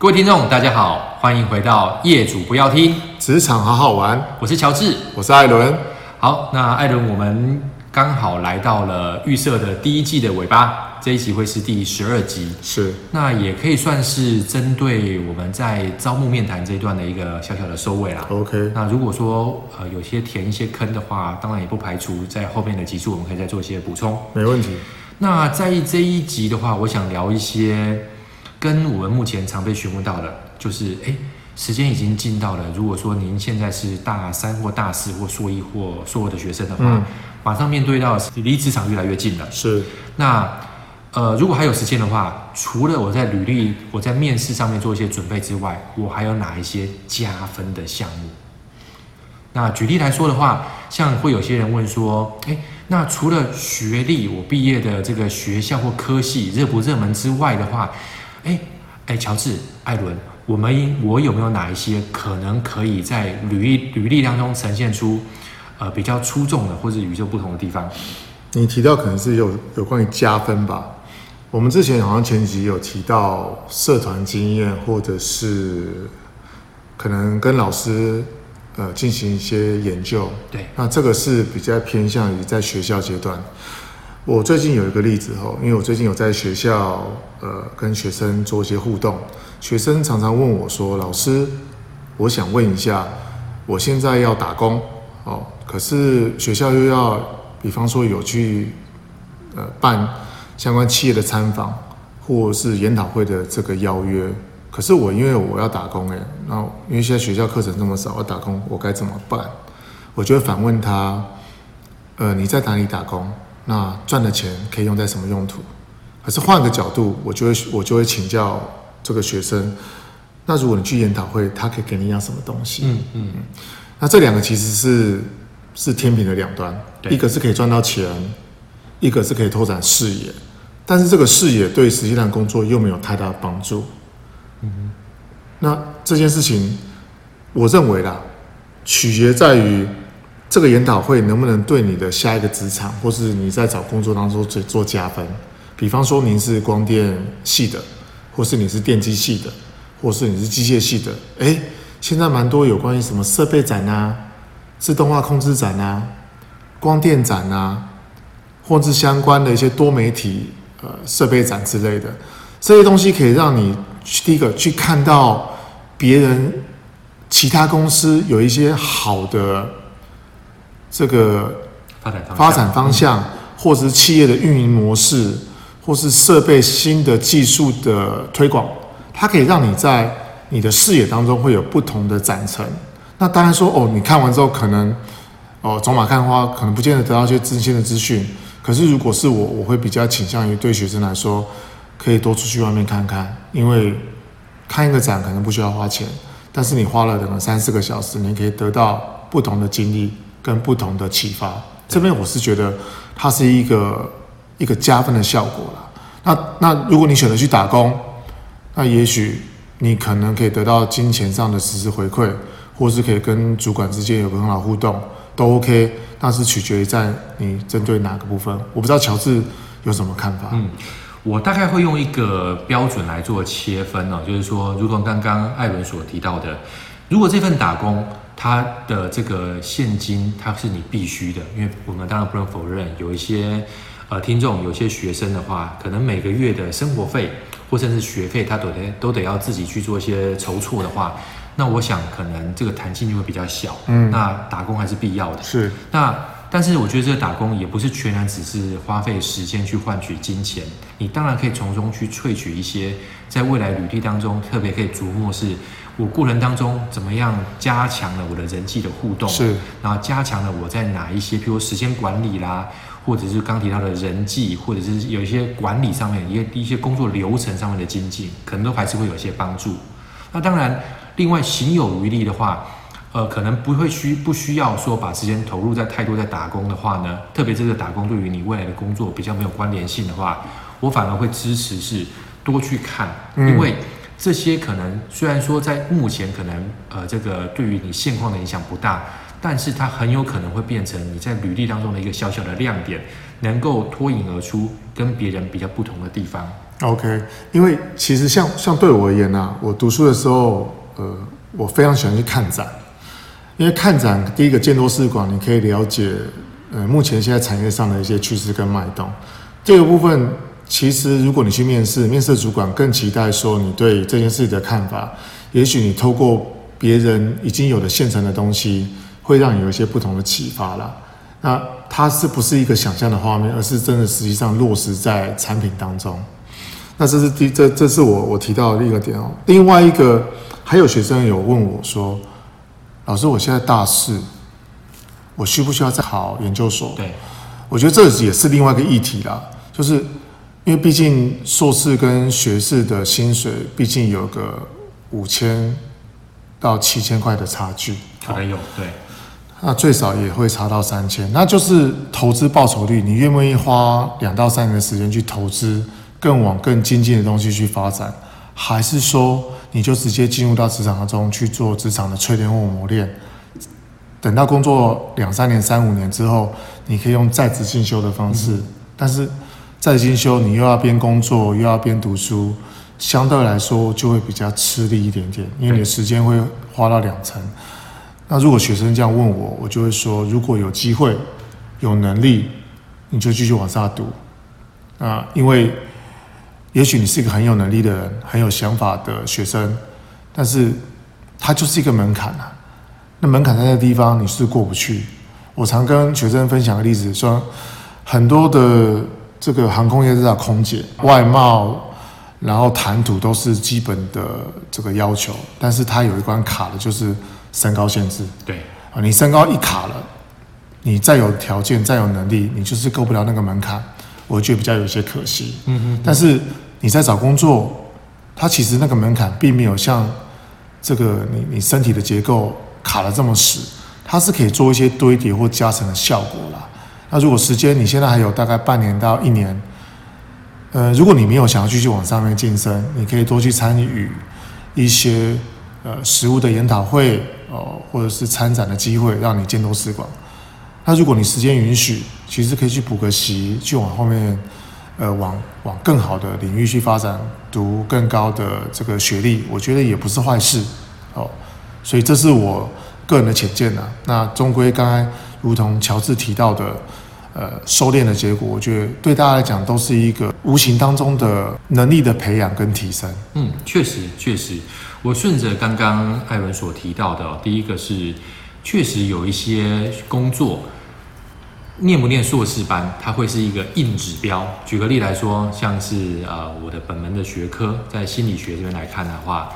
各位听众，大家好，欢迎回到业主不要听职场好好玩。我是乔治，我是艾伦。好，那艾伦，我们刚好来到了预设的第一季的尾巴，这一集会是第十二集。是，那也可以算是针对我们在招募面谈这一段的一个小小的收尾啦。OK。那如果说呃有些填一些坑的话，当然也不排除在后面的集数我们可以再做一些补充。没问题。那在这一集的话，我想聊一些。跟我们目前常被询问到的，就是哎，时间已经进到了。如果说您现在是大三或大四或硕一或硕二的学生的话，嗯、马上面对到离职场越来越近了。是。那呃，如果还有时间的话，除了我在履历、我在面试上面做一些准备之外，我还有哪一些加分的项目？那举例来说的话，像会有些人问说，哎，那除了学历，我毕业的这个学校或科系热不热门之外的话，哎哎，乔治、艾伦，我们我有没有哪一些可能可以在履历履历当中呈现出呃比较出众的或者与众不同的地方？你提到可能是有有关于加分吧？我们之前好像前几集有提到社团经验，或者是可能跟老师呃进行一些研究。对，那这个是比较偏向于在学校阶段。我最近有一个例子哦，因为我最近有在学校呃跟学生做一些互动，学生常常问我说：“老师，我想问一下，我现在要打工哦，可是学校又要，比方说有去呃办相关企业的参访或是研讨会的这个邀约，可是我因为我要打工诶，那因为现在学校课程这么少，我打工我该怎么办？我就会反问他：呃，你在哪里打工？”那赚的钱可以用在什么用途？可是换个角度，我就会我就会请教这个学生：那如果你去研讨会，他可以给你一样什么东西？嗯嗯。那这两个其实是是天平的两端，一个是可以赚到钱，一个是可以拓展视野。但是这个视野对实际上工作又没有太大的帮助。嗯哼。那这件事情，我认为啦，取决在于。这个研讨会能不能对你的下一个职场，或是你在找工作当中做做加分？比方说您是光电系的，或是你是电机系的，或是你是机械系的。哎，现在蛮多有关于什么设备展啊、自动化控制展啊、光电展啊，或是相关的一些多媒体呃设备展之类的，这些东西可以让你第一个去看到别人其他公司有一些好的。这个发展发展方向，或者是企业的运营模式，或是设备新的技术的推广，它可以让你在你的视野当中会有不同的展陈。那当然说哦，你看完之后可能哦走马看花，可能不见得得到一些新鲜的资讯。可是如果是我，我会比较倾向于对学生来说，可以多出去外面看看，因为看一个展可能不需要花钱，但是你花了可能三四个小时，你可以得到不同的经历。跟不同的启发，这边我是觉得它是一个一个加分的效果啦。那那如果你选择去打工，那也许你可能可以得到金钱上的实时回馈，或是可以跟主管之间有个很好互动，都 OK。但是取决于在你针对哪个部分。我不知道乔治有什么看法。嗯，我大概会用一个标准来做切分哦，就是说，如同刚刚艾伦所提到的，如果这份打工。他的这个现金，它是你必须的，因为我们当然不能否认，有一些呃听众，有些学生的话，可能每个月的生活费或甚至学费，他都得都得要自己去做一些筹措的话，那我想可能这个弹性就会比较小。嗯，那打工还是必要的。是。那但是我觉得这个打工也不是全然只是花费时间去换取金钱，你当然可以从中去萃取一些，在未来履历当中特别可以琢磨是。我过程当中怎么样加强了我的人际的互动？是，然后加强了我在哪一些，譬如时间管理啦，或者是刚提到的人际，或者是有一些管理上面一些一些工作流程上面的精进，可能都还是会有一些帮助。那当然，另外行有余力的话，呃，可能不会需不需要说把时间投入在太多在打工的话呢？特别这个打工对于你未来的工作比较没有关联性的话，我反而会支持是多去看，因为。这些可能虽然说在目前可能呃这个对于你现况的影响不大，但是它很有可能会变成你在履历当中的一个小小的亮点，能够脱颖而出，跟别人比较不同的地方。OK，因为其实像像对我而言啊，我读书的时候，呃，我非常喜欢去看展，因为看展第一个见多识广，你可以了解呃目前现在产业上的一些趋势跟脉动。这个部分其实如果你去面试，面试主管更期待说你对这件事的看法，也许你透过别人已经有的现成的东西，会让你有一些不同的启发啦。那它是不是一个想象的画面，而是真的实际上落实在产品当中？那这是第这这是我我提到的一个点哦。另外一个还有学生有问我说：“老师，我现在大四，我需不需要再考研究所？”对，我觉得这也是另外一个议题啦。就是因为毕竟硕士跟学士的薪水，毕竟有个五千到七千块的差距，可能有对。那最少也会差到三千，那就是投资报酬率，你愿不愿意花两到三年的时间去投资，更往更精进的东西去发展，还是说你就直接进入到职场当中去做职场的淬炼或磨练，等到工作两三年、三五年之后，你可以用在职进修的方式，嗯、但是在进修你又要边工作又要边读书，相对来说就会比较吃力一点点，因为你的时间会花到两成。那如果学生这样问我，我就会说：如果有机会、有能力，你就继续往下读。啊，因为也许你是一个很有能力的人、很有想法的学生，但是它就是一个门槛啊。那门槛在那地方，你是过不去。我常跟学生分享个例子，说很多的这个航空业是叫空姐、外贸，然后谈吐都是基本的这个要求，但是它有一关卡的，就是。身高限制，对啊，你身高一卡了，你再有条件、再有能力，你就是够不了那个门槛，我觉得比较有些可惜。嗯嗯。但是你在找工作，它其实那个门槛并没有像这个你你身体的结构卡得这么死，它是可以做一些堆叠或加成的效果啦。那如果时间你现在还有大概半年到一年，呃，如果你没有想要继续往上面晋升，你可以多去参与一些呃实物的研讨会。哦，或者是参展的机会，让你见多识广。那如果你时间允许，其实可以去补个习，去往后面，呃，往往更好的领域去发展，读更高的这个学历，我觉得也不是坏事。哦，所以这是我个人的浅见呐。那终归刚才如同乔治提到的，呃，收敛的结果，我觉得对大家来讲都是一个无形当中的能力的培养跟提升。嗯，确实，确实。我顺着刚刚艾伦所提到的，第一个是确实有一些工作，念不念硕士班，它会是一个硬指标。举个例来说，像是呃我的本门的学科，在心理学这边来看的话，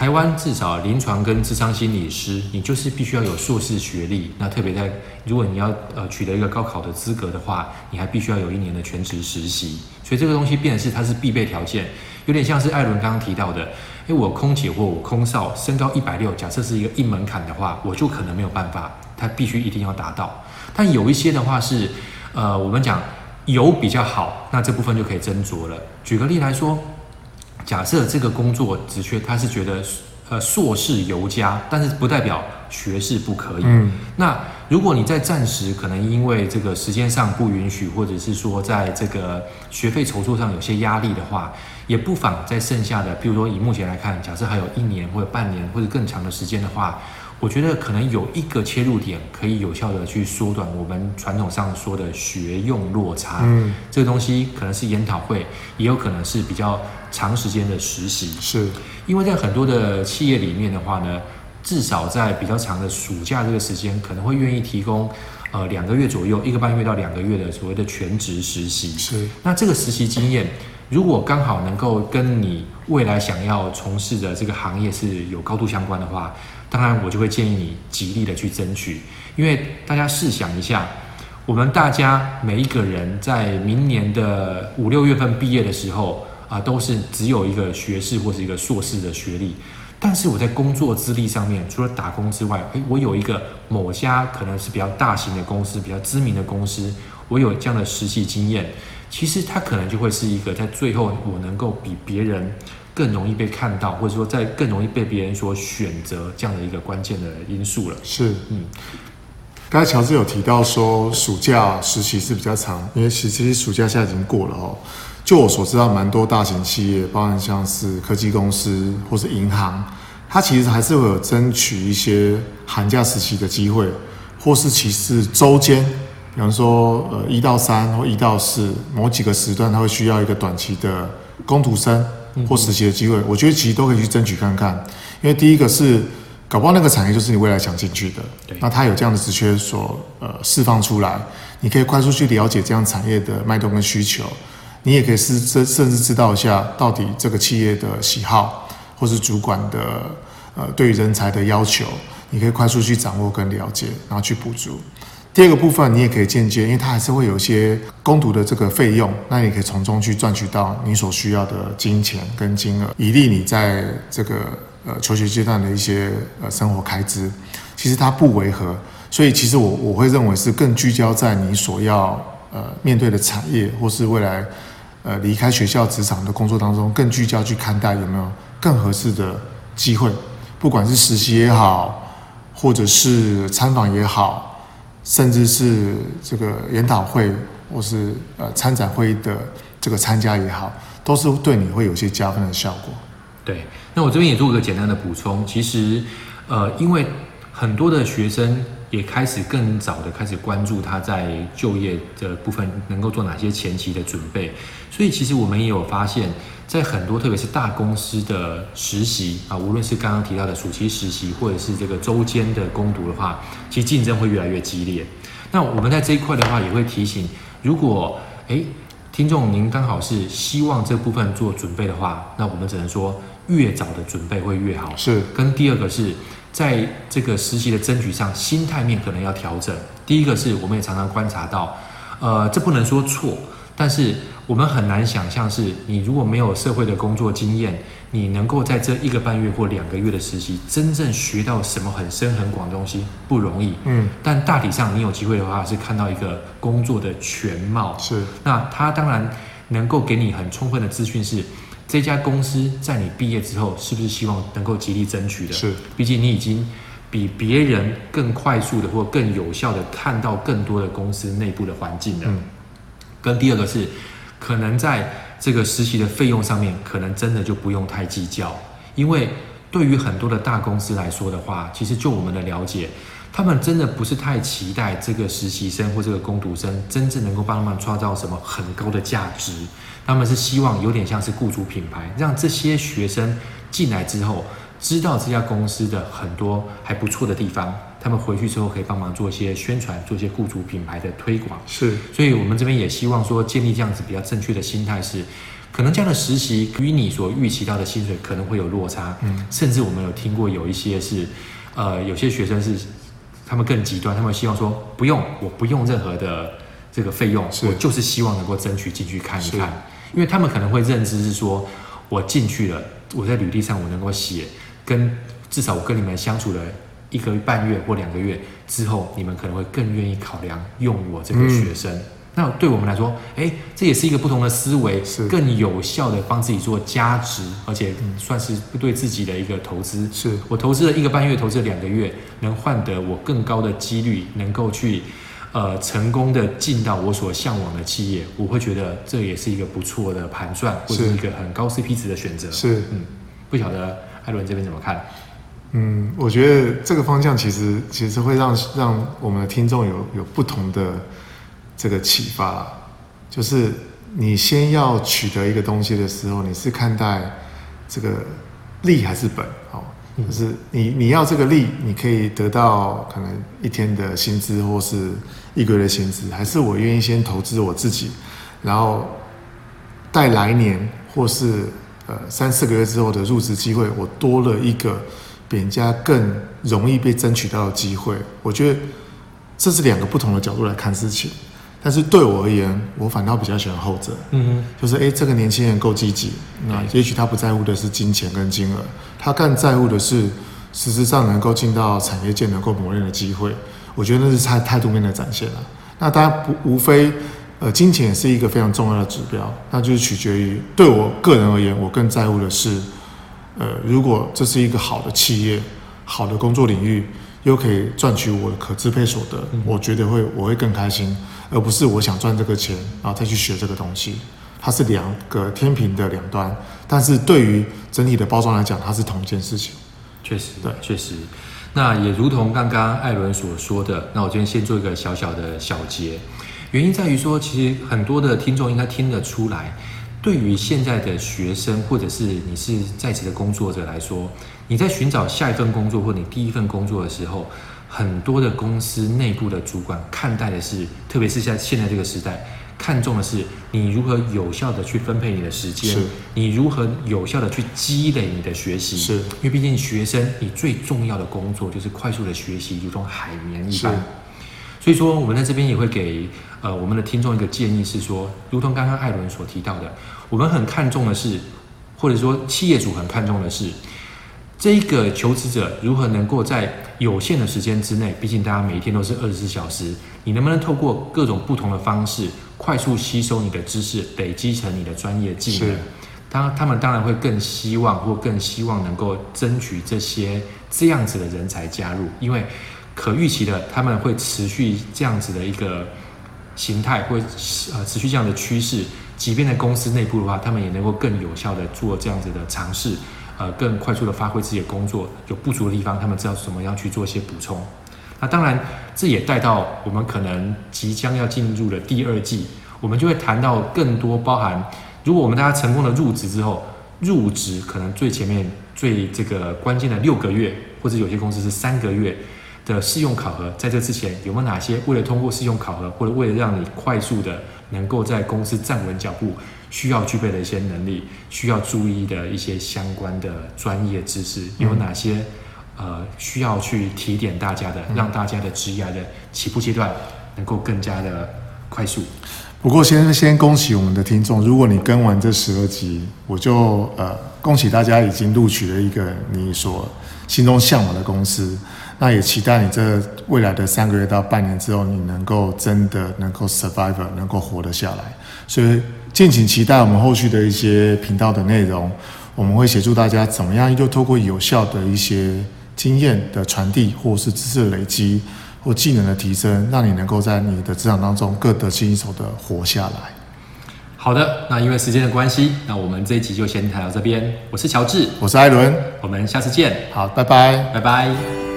台湾至少临床跟智商心理师，你就是必须要有硕士学历。那特别在如果你要呃取得一个高考的资格的话，你还必须要有一年的全职实习。所以这个东西变的是它是必备条件，有点像是艾伦刚刚提到的。诶我空姐或我空少身高一百六，假设是一个硬门槛的话，我就可能没有办法，他必须一定要达到。但有一些的话是，呃，我们讲有比较好，那这部分就可以斟酌了。举个例来说，假设这个工作职缺他是觉得呃硕士尤佳，但是不代表学士不可以。嗯。那如果你在暂时可能因为这个时间上不允许，或者是说在这个学费筹措上有些压力的话，也不妨在剩下的，比如说以目前来看，假设还有一年或者半年或者更长的时间的话，我觉得可能有一个切入点可以有效的去缩短我们传统上说的学用落差。嗯，这个东西可能是研讨会，也有可能是比较长时间的实习。是，因为在很多的企业里面的话呢，至少在比较长的暑假这个时间，可能会愿意提供呃两个月左右，一个半月到两个月的所谓的全职实习。是，那这个实习经验。如果刚好能够跟你未来想要从事的这个行业是有高度相关的话，当然我就会建议你极力的去争取。因为大家试想一下，我们大家每一个人在明年的五六月份毕业的时候啊，都是只有一个学士或是一个硕士的学历。但是我在工作资历上面，除了打工之外，诶，我有一个某家可能是比较大型的公司、比较知名的公司，我有这样的实习经验。其实它可能就会是一个在最后我能够比别人更容易被看到，或者说在更容易被别人所选择这样的一个关键的因素了。是，嗯。刚才乔治有提到说，暑假实习是比较长，因为其实暑假现在已经过了哦。就我所知道，蛮多大型企业，包含像是科技公司或是银行，它其实还是会有争取一些寒假实习的机会，或是其实周间，比方说呃一到三或一到四某几个时段，它会需要一个短期的工读生或实习的机会。我觉得其实都可以去争取看看，因为第一个是。搞不好那个产业就是你未来想进去的，那它有这样的职缺所呃释放出来，你可以快速去了解这样产业的脉动跟需求，你也可以是甚甚至知道一下到底这个企业的喜好，或是主管的呃对于人才的要求，你可以快速去掌握跟了解，然后去补足。第二个部分，你也可以间接，因为它还是会有一些攻读的这个费用，那你可以从中去赚取到你所需要的金钱跟金额，以利你在这个。呃，求学阶段的一些呃生活开支，其实它不违和，所以其实我我会认为是更聚焦在你所要呃面对的产业，或是未来呃离开学校职场的工作当中，更聚焦去看待有没有更合适的机会，不管是实习也好，或者是参访也好，甚至是这个研讨会或是呃参展会的这个参加也好，都是对你会有些加分的效果。对，那我这边也做个简单的补充。其实，呃，因为很多的学生也开始更早的开始关注他在就业的部分能够做哪些前期的准备，所以其实我们也有发现，在很多特别是大公司的实习啊，无论是刚刚提到的暑期实习，或者是这个周间的攻读的话，其实竞争会越来越激烈。那我们在这一块的话，也会提醒，如果诶听众您刚好是希望这部分做准备的话，那我们只能说。越早的准备会越好。是，跟第二个是在这个实习的争取上，心态面可能要调整。第一个是我们也常常观察到，呃，这不能说错，但是我们很难想象是你如果没有社会的工作经验，你能够在这一个半月或两个月的实习，真正学到什么很深很广的东西不容易。嗯，但大体上你有机会的话，是看到一个工作的全貌。是，那他当然能够给你很充分的资讯是。这家公司在你毕业之后，是不是希望能够极力争取的？是，毕竟你已经比别人更快速的或更有效的看到更多的公司内部的环境了。嗯。跟第二个是，可能在这个实习的费用上面，可能真的就不用太计较，因为对于很多的大公司来说的话，其实就我们的了解，他们真的不是太期待这个实习生或这个工读生真正能够帮他们创造什么很高的价值。他们是希望有点像是雇主品牌，让这些学生进来之后，知道这家公司的很多还不错的地方，他们回去之后可以帮忙做一些宣传，做一些雇主品牌的推广。是，所以我们这边也希望说，建立这样子比较正确的心态是，可能这样的实习与你所预期到的薪水可能会有落差，嗯，甚至我们有听过有一些是，呃，有些学生是他们更极端，他们希望说不用，我不用任何的这个费用，我就是希望能够争取进去看一看。因为他们可能会认知是说，我进去了，我在履历上我能够写，跟至少我跟你们相处了一个半月或两个月之后，你们可能会更愿意考量用我这个学生。嗯、那对我们来说，哎，这也是一个不同的思维，是更有效的帮自己做加值，而且算是对自己的一个投资。是我投资了一个半月，投资了两个月，能换得我更高的几率，能够去。呃，成功的进到我所向往的企业，我会觉得这也是一个不错的盘算，或者是一个很高 CP 值的选择。是，嗯，不晓得艾伦这边怎么看？嗯，我觉得这个方向其实其实会让让我们的听众有有不同的这个启发，就是你先要取得一个东西的时候，你是看待这个利还是本？哦。就是你你要这个利，你可以得到可能一天的薪资或是一个月的薪资，还是我愿意先投资我自己，然后待来年或是呃三四个月之后的入职机会，我多了一个比人家更容易被争取到的机会。我觉得这是两个不同的角度来看事情。但是对我而言，我反倒比较喜欢后者。嗯哼，就是哎，这个年轻人够积极，那也许他不在乎的是金钱跟金额，他更在乎的是实质上能够进到产业界能够磨练的机会。我觉得那是态态度面的展现了。那当然不无非，呃，金钱也是一个非常重要的指标，那就是取决于对我个人而言，我更在乎的是，呃，如果这是一个好的企业、好的工作领域，又可以赚取我的可支配所得，嗯、我觉得会我会更开心，而不是我想赚这个钱，然后再去学这个东西。它是两个天平的两端，但是对于整体的包装来讲，它是同一件事情。确实，对，确实。那也如同刚刚艾伦所说的，那我今天先做一个小小的小结，原因在于说，其实很多的听众应该听得出来，对于现在的学生或者是你是在职的工作者来说，你在寻找下一份工作或你第一份工作的时候，很多的公司内部的主管看待的是，特别是在现在这个时代。看重的是你如何有效的去分配你的时间，你如何有效的去积累你的学习，是，因为毕竟学生你最重要的工作就是快速的学习，如同海绵一般。所以说，我们在这边也会给呃我们的听众一个建议是说，如同刚刚艾伦所提到的，我们很看重的是，或者说企业主很看重的是。这一个求职者如何能够在有限的时间之内，毕竟大家每一天都是二十四小时，你能不能透过各种不同的方式，快速吸收你的知识，累积成你的专业技能？当他们当然会更希望，或更希望能够争取这些这样子的人才加入，因为可预期的他们会持续这样子的一个形态，或呃持续这样的趋势，即便在公司内部的话，他们也能够更有效的做这样子的尝试。呃，更快速的发挥自己的工作，有不足的地方，他们知道怎么样去做一些补充。那当然，这也带到我们可能即将要进入的第二季，我们就会谈到更多包含，如果我们大家成功的入职之后，入职可能最前面最这个关键的六个月，或者有些公司是三个月的试用考核，在这之前有没有哪些为了通过试用考核，或者为了让你快速的能够在公司站稳脚步？需要具备的一些能力，需要注意的一些相关的专业知识有哪些？呃，需要去提点大家的，让大家的职业的起步阶段能够更加的快速。不过先，先先恭喜我们的听众，如果你跟完这十二集，我就呃恭喜大家已经录取了一个你所心中向往的公司。那也期待你这未来的三个月到半年之后，你能够真的能够 survive，能够活得下来。所以敬请期待我们后续的一些频道的内容，我们会协助大家怎么样，又透过有效的一些经验的传递，或是知识的累积，或技能的提升，让你能够在你的职场当中各得心应手的活下来。好的，那因为时间的关系，那我们这一集就先谈到这边。我是乔治，我是艾伦，我们下次见。好，拜拜，拜拜。